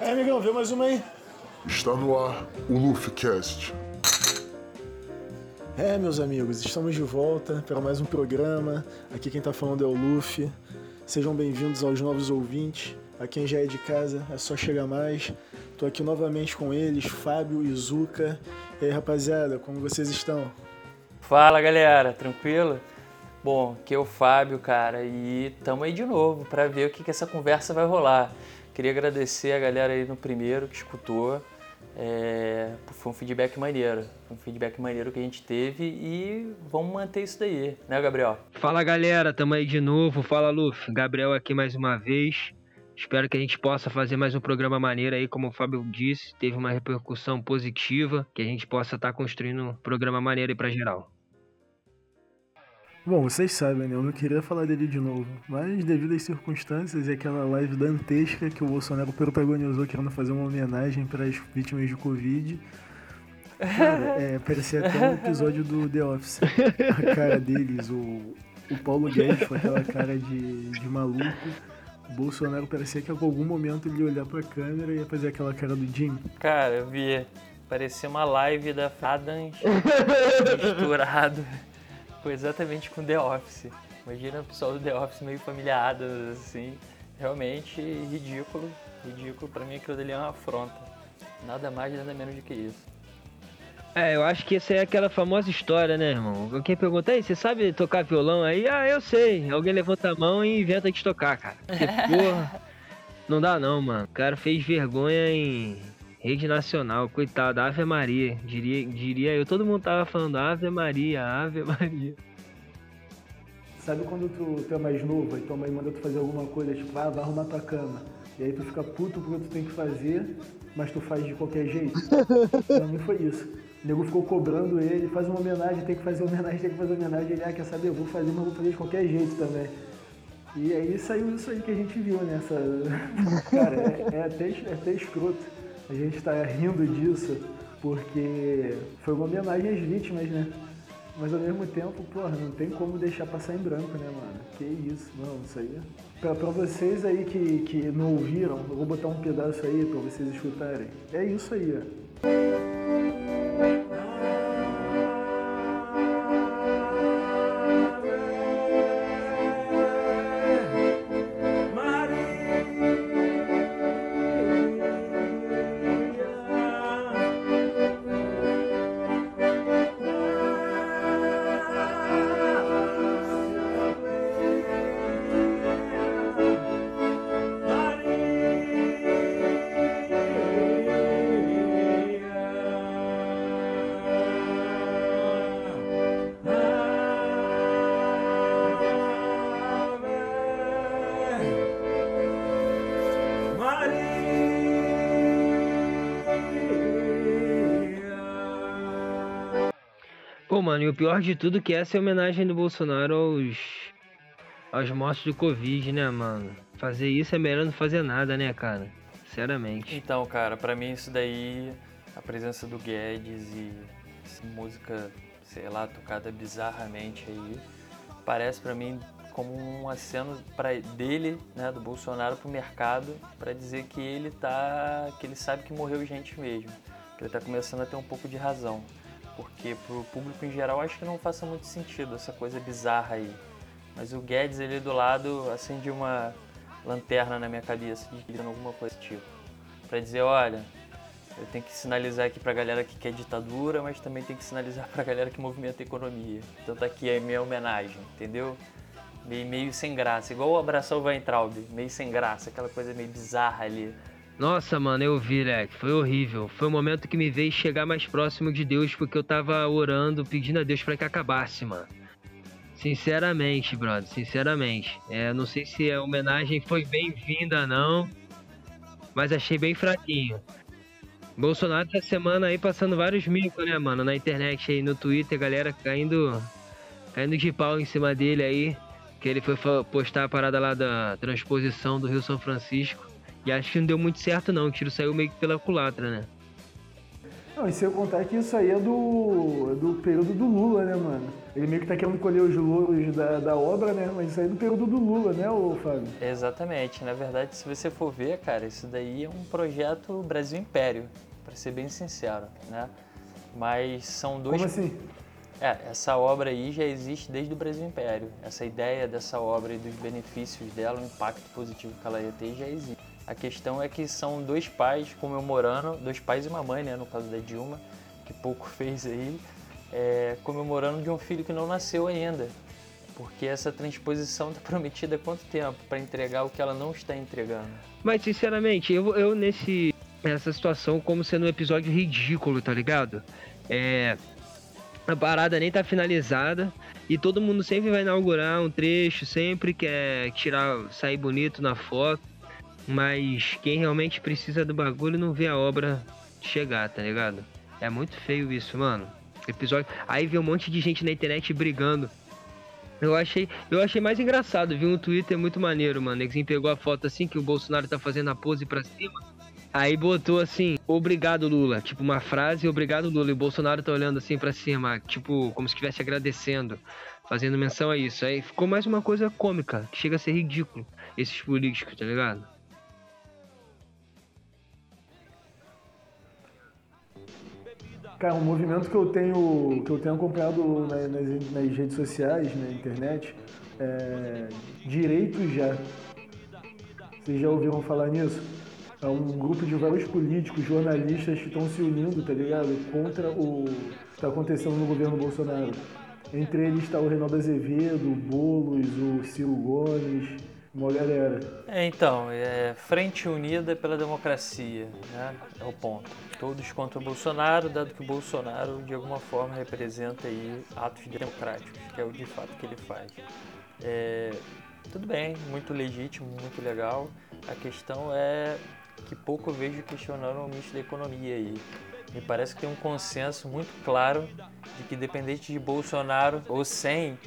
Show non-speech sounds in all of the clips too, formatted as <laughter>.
É, amigão, vê mais uma aí. Está no ar o LuffyCast. É, meus amigos, estamos de volta para mais um programa. Aqui quem tá falando é o Luffy. Sejam bem-vindos aos novos ouvintes. A quem já é de casa, é só chegar mais. Tô aqui novamente com eles, Fábio e Zuka. E aí, rapaziada, como vocês estão? Fala, galera, tranquilo? Bom, aqui é o Fábio, cara, e tamo aí de novo para ver o que, que essa conversa vai rolar. Queria agradecer a galera aí no primeiro que escutou. É, foi um feedback maneiro, um feedback maneiro que a gente teve e vamos manter isso daí, né, Gabriel? Fala galera, tamo aí de novo. Fala Luf, Gabriel aqui mais uma vez. Espero que a gente possa fazer mais um programa maneiro aí, como o Fábio disse, teve uma repercussão positiva, que a gente possa estar tá construindo um programa maneiro aí pra geral. Bom, vocês sabem, né? Eu não queria falar dele de novo, mas devido às circunstâncias e aquela live dantesca que o Bolsonaro protagonizou querendo fazer uma homenagem para as vítimas de Covid, cara, é, parecia até um episódio do The Office. A cara deles, o, o Paulo Guedes com aquela cara de, de maluco. O Bolsonaro parecia que a algum momento ele ia olhar pra câmera e ia fazer aquela cara do Jim. Cara, eu vi. Parecia uma live da Adams <laughs> misturado. Foi exatamente com The Office. Imagina o pessoal do The Office meio familiado, assim. Realmente ridículo. Ridículo. Pra mim aquilo dali é uma afronta. Nada mais, nada menos do que isso. É, eu acho que essa é aquela famosa história, né, irmão? Quem pergunta, aí, você sabe tocar violão aí? Ah, eu sei. Alguém levanta a mão e inventa de tocar, cara. Porque, <laughs> porra, não dá não, mano. O cara fez vergonha em rede nacional, coitado, Ave Maria. Diria, diria eu, todo mundo tava falando Ave Maria, Ave Maria. Sabe quando tu, tu é mais novo, aí tua mãe manda tu fazer alguma coisa, tipo, ah, vai arrumar tua cama. E aí tu fica puto porque tu tem que fazer, mas tu faz de qualquer jeito. <laughs> pra mim foi isso. O nego ficou cobrando ele, faz uma homenagem, tem que fazer homenagem, tem que fazer homenagem. Ele, ah, quer saber, eu vou fazer, mas vou fazer de qualquer jeito também. E aí saiu isso aí que a gente viu nessa. <laughs> Cara, é, é, até, é até escroto. A gente tá rindo disso porque foi uma homenagem às vítimas, né? Mas ao mesmo tempo, porra, não tem como deixar passar em branco, né, mano? Que isso, não, isso aí. Pra, pra vocês aí que, que não ouviram, eu vou botar um pedaço aí pra vocês escutarem. É isso aí, ó. Pô, mano, e o pior de tudo que essa é a homenagem do Bolsonaro aos, aos mortos de Covid, né, mano? Fazer isso é melhor não fazer nada, né, cara? Sinceramente. Então, cara, para mim isso daí, a presença do Guedes e música, sei lá, tocada bizarramente aí, parece para mim como um aceno para dele, né, do Bolsonaro pro mercado, para dizer que ele tá, que ele sabe que morreu gente mesmo, que ele tá começando a ter um pouco de razão porque pro público em geral acho que não faça muito sentido essa coisa bizarra aí. Mas o Guedes ele do lado acende uma lanterna na minha cabeça de que alguma coisa desse tipo. Pra dizer, olha, eu tenho que sinalizar aqui pra galera que quer ditadura, mas também tem que sinalizar pra galera que movimenta a economia. Então tá aqui a minha homenagem, entendeu? Meio, meio sem graça, igual o Abraçar o Weintraub, meio sem graça, aquela coisa meio bizarra ali. Nossa, mano, eu vi, Leque. Foi horrível. Foi o momento que me veio chegar mais próximo de Deus, porque eu tava orando, pedindo a Deus para que acabasse, mano. Sinceramente, brother, sinceramente. É, não sei se a homenagem foi bem-vinda, não. Mas achei bem fraquinho. Bolsonaro essa semana aí passando vários micos, né, mano? Na internet aí, no Twitter, galera caindo. Caindo de pau em cima dele aí. Que ele foi postar a parada lá da transposição do Rio São Francisco. E acho que não deu muito certo não, o tiro saiu meio que pela culatra, né? Não, e sem eu contar que isso aí é do, é do período do Lula, né, mano? Ele meio que tá querendo colher os louros da, da obra, né? Mas isso aí é do período do Lula, né, ô Fábio? Exatamente. Na verdade, se você for ver, cara, isso daí é um projeto Brasil Império, para ser bem sincero, né? Mas são dois. Como assim? É, essa obra aí já existe desde o Brasil Império. Essa ideia dessa obra e dos benefícios dela, o impacto positivo que ela ia ter, já existe. A questão é que são dois pais comemorando, dois pais e uma mãe, né, no caso da Dilma, que pouco <laughs> fez aí, é, comemorando de um filho que não nasceu ainda. Porque essa transposição está prometida há quanto tempo para entregar o que ela não está entregando? Mas, sinceramente, eu, eu nesse essa situação como sendo um episódio ridículo, tá ligado? É, a parada nem tá finalizada e todo mundo sempre vai inaugurar um trecho, sempre quer tirar, sair bonito na foto, mas quem realmente precisa do bagulho não vê a obra chegar, tá ligado? É muito feio isso, mano. Episódio. Aí vê um monte de gente na internet brigando. Eu achei, eu achei mais engraçado, viu? Um Twitter muito maneiro, mano. Ele pegou a foto assim que o Bolsonaro tá fazendo a pose pra cima. Aí botou assim, obrigado Lula, tipo uma frase, obrigado Lula, e o Bolsonaro tá olhando assim para cima, tipo, como se estivesse agradecendo, fazendo menção a isso. Aí ficou mais uma coisa cômica, que chega a ser ridículo, esses políticos, tá ligado? Cara, um movimento que eu tenho, que eu tenho acompanhado nas, nas, nas redes sociais, na internet, é Direito Já. Vocês já ouviram falar nisso? É um grupo de vários políticos, jornalistas que estão se unindo, tá ligado? Contra o que está acontecendo no governo Bolsonaro. Entre eles está o Reinaldo Azevedo, o Boulos, o Ciro Gomes, uma galera. É, então, é Frente Unida pela Democracia, né? É o ponto. Todos contra o Bolsonaro, dado que o Bolsonaro de alguma forma representa aí atos democráticos, que é o de fato que ele faz. É, tudo bem, muito legítimo, muito legal. A questão é que pouco vejo questionando o ministro da Economia aí. Me parece que tem um consenso muito claro de que, dependente de Bolsonaro ou sem,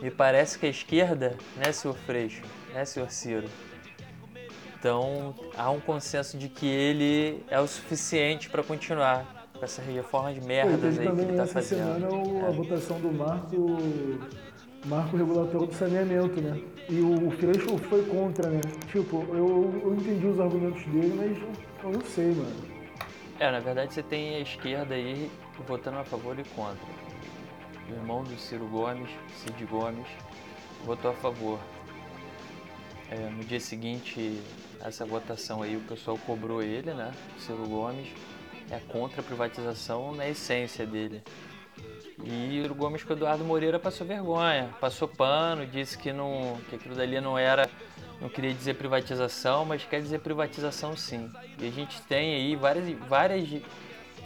me parece que a esquerda, né, senhor Freixo, né, senhor Ciro? Então, há um consenso de que ele é o suficiente para continuar com essa reforma de merdas aí que ele está fazendo. Semana, é. a votação do marco, marco regulatório do saneamento, né? E o Freixo foi contra, né? Tipo, eu, eu entendi os argumentos dele, mas eu não sei, mano. É, na verdade você tem a esquerda aí votando a favor e contra. Irmão do Ciro Gomes, Cid Gomes, votou a favor. É, no dia seguinte, essa votação aí, o pessoal cobrou ele, né? O Ciro Gomes é contra a privatização na essência dele. E o Gomes com o Eduardo Moreira passou vergonha, passou pano, disse que, não, que aquilo dali não era, não queria dizer privatização, mas quer dizer privatização sim. E a gente tem aí várias, várias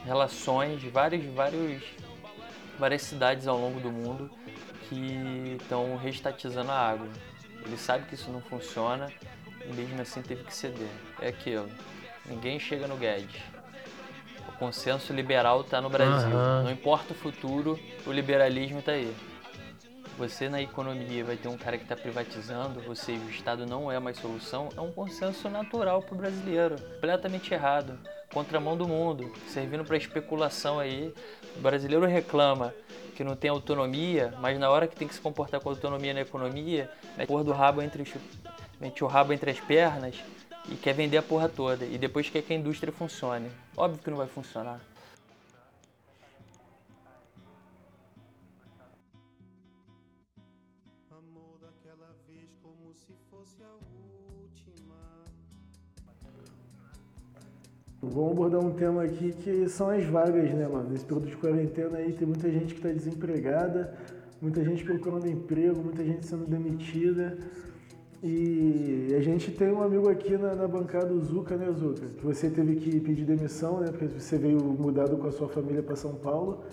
relações, vários, vários, várias cidades ao longo do mundo que estão restatizando a água. Ele sabe que isso não funciona e mesmo assim teve que ceder. É aquilo. Ninguém chega no Guedes consenso liberal está no Brasil. Uhum. Não importa o futuro, o liberalismo está aí. Você na economia vai ter um cara que está privatizando, você o Estado não é mais solução, é um consenso natural para o brasileiro, completamente errado, contramão do mundo, servindo para especulação aí. O brasileiro reclama que não tem autonomia, mas na hora que tem que se comportar com autonomia na economia, mete o rabo entre, mete o rabo entre as pernas e quer vender a porra toda e depois quer que a indústria funcione. Óbvio que não vai funcionar. Vamos abordar um tema aqui que são as vagas, né, mano? Nesse período de quarentena aí tem muita gente que está desempregada, muita gente procurando emprego, muita gente sendo demitida. E a gente tem um amigo aqui na, na bancada, o Zuca, né, Zuca? Que você teve que pedir demissão, né? Porque você veio mudado com a sua família para São Paulo.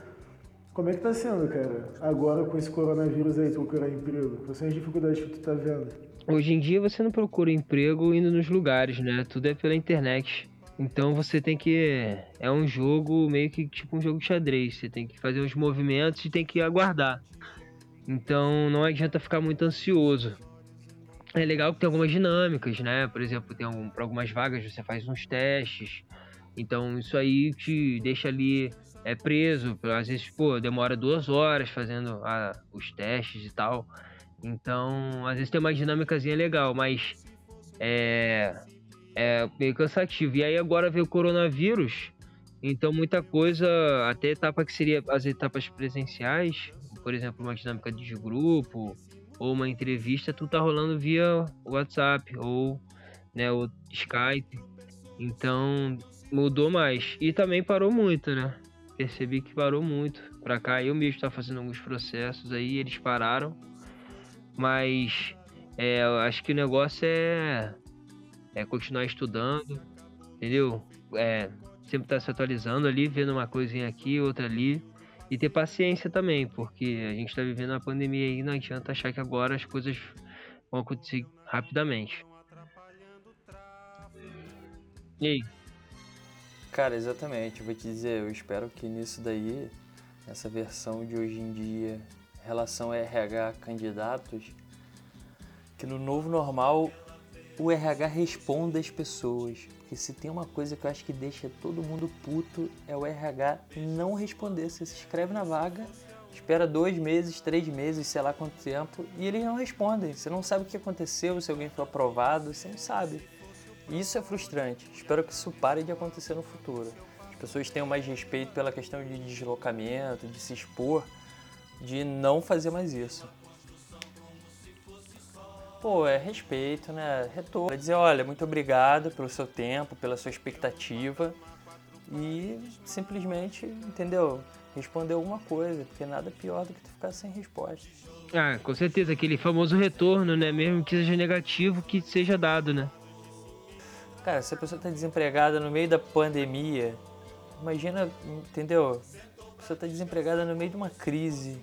Como é que tá sendo, cara? Agora com esse coronavírus aí, procurar emprego? Quais são as dificuldades que tu tá vendo? Hoje em dia você não procura emprego indo nos lugares, né? Tudo é pela internet. Então você tem que. É um jogo meio que tipo um jogo de xadrez. Você tem que fazer os movimentos e tem que aguardar. Então não adianta ficar muito ansioso é legal que tem algumas dinâmicas, né? Por exemplo, tem algum, para algumas vagas você faz uns testes, Então isso aí te deixa ali é preso, às vezes, pô, demora duas horas fazendo a, os testes e tal. Então, às vezes tem uma dinâmicazinha legal, mas é, é meio cansativo. E aí agora veio o coronavírus, então muita coisa, até etapa que seria as etapas presenciais, por exemplo, uma dinâmica de grupo ou uma entrevista, tudo tá rolando via WhatsApp ou, né, o Skype. Então mudou mais. E também parou muito, né? percebi que parou muito pra cá. Eu mesmo estava fazendo alguns processos aí, eles pararam. Mas é, acho que o negócio é, é continuar estudando, entendeu? É, sempre estar tá se atualizando ali, vendo uma coisinha aqui, outra ali. E ter paciência também, porque a gente está vivendo uma pandemia aí, não adianta achar que agora as coisas vão acontecer rapidamente. E aí? Cara, exatamente. vou te dizer, eu espero que nisso daí, essa versão de hoje em dia, relação RH candidatos, que no novo normal o RH responda às pessoas. Porque se tem uma coisa que eu acho que deixa todo mundo puto é o RH não responder. Você se inscreve na vaga, espera dois meses, três meses, sei lá quanto tempo, e eles não respondem. Você não sabe o que aconteceu, se alguém foi aprovado, você não sabe. E isso é frustrante. Espero que isso pare de acontecer no futuro. As pessoas tenham mais respeito pela questão de deslocamento, de se expor, de não fazer mais isso. Pô, é respeito, né? Retorno. É dizer, olha, muito obrigado pelo seu tempo, pela sua expectativa e simplesmente, entendeu? Responder alguma coisa, porque nada pior do que tu ficar sem resposta. Ah, com certeza, aquele famoso retorno, né? Mesmo que seja negativo, que seja dado, né? Cara, se a pessoa está desempregada no meio da pandemia, imagina, entendeu? A pessoa está desempregada no meio de uma crise.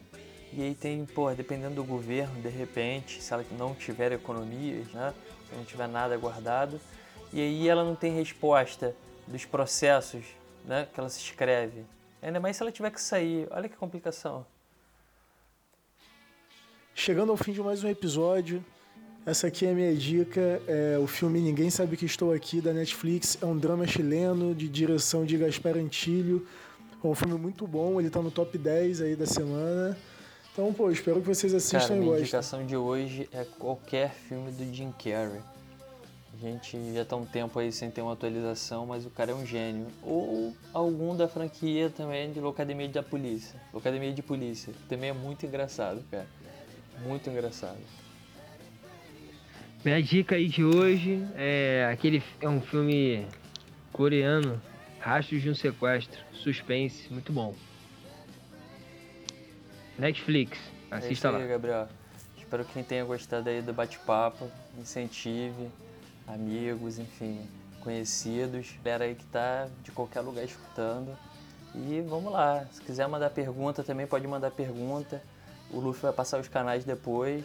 E aí tem, pô, dependendo do governo, de repente, se ela não tiver economias, né? Se não tiver nada guardado. E aí ela não tem resposta dos processos né, que ela se inscreve. Ainda mais se ela tiver que sair. Olha que complicação. Chegando ao fim de mais um episódio, essa aqui é a minha dica. É o filme Ninguém Sabe Que Estou Aqui, da Netflix. É um drama chileno de direção de Gaspar Antilho. É um filme muito bom, ele tá no top 10 aí da semana. Então, pô, espero que vocês assistam Cara, e gostem. A indicação de hoje é qualquer filme do Jim Carrey. A gente já tá um tempo aí sem ter uma atualização, mas o cara é um gênio. Ou algum da franquia também de Locademia da Polícia. Locademia de Polícia. Também é muito engraçado, cara. Muito engraçado. Minha dica aí de hoje é aquele é um filme coreano, Rastros de um Sequestro, suspense, muito bom. Netflix, assista é aí, lá. Gabriel. Espero que quem tenha gostado aí do bate-papo, incentive amigos, enfim, conhecidos, galera aí que tá de qualquer lugar escutando. E vamos lá, se quiser mandar pergunta também pode mandar pergunta. O Luffy vai passar os canais depois.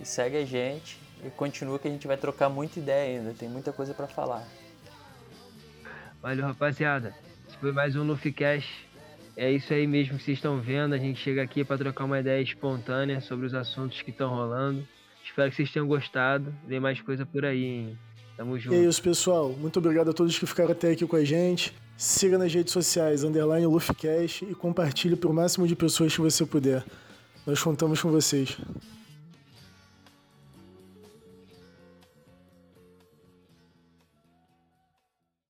E segue a gente. E continua que a gente vai trocar muita ideia ainda, tem muita coisa para falar. Valeu, rapaziada. Esse foi mais um Luffy Cash. É isso aí mesmo que vocês estão vendo. A gente chega aqui para trocar uma ideia espontânea sobre os assuntos que estão rolando. Espero que vocês tenham gostado. Vem mais coisa por aí, hein? Tamo junto. É isso, pessoal. Muito obrigado a todos que ficaram até aqui com a gente. Siga nas redes sociais, underline LuffyCast e compartilhe para o máximo de pessoas que você puder. Nós contamos com vocês.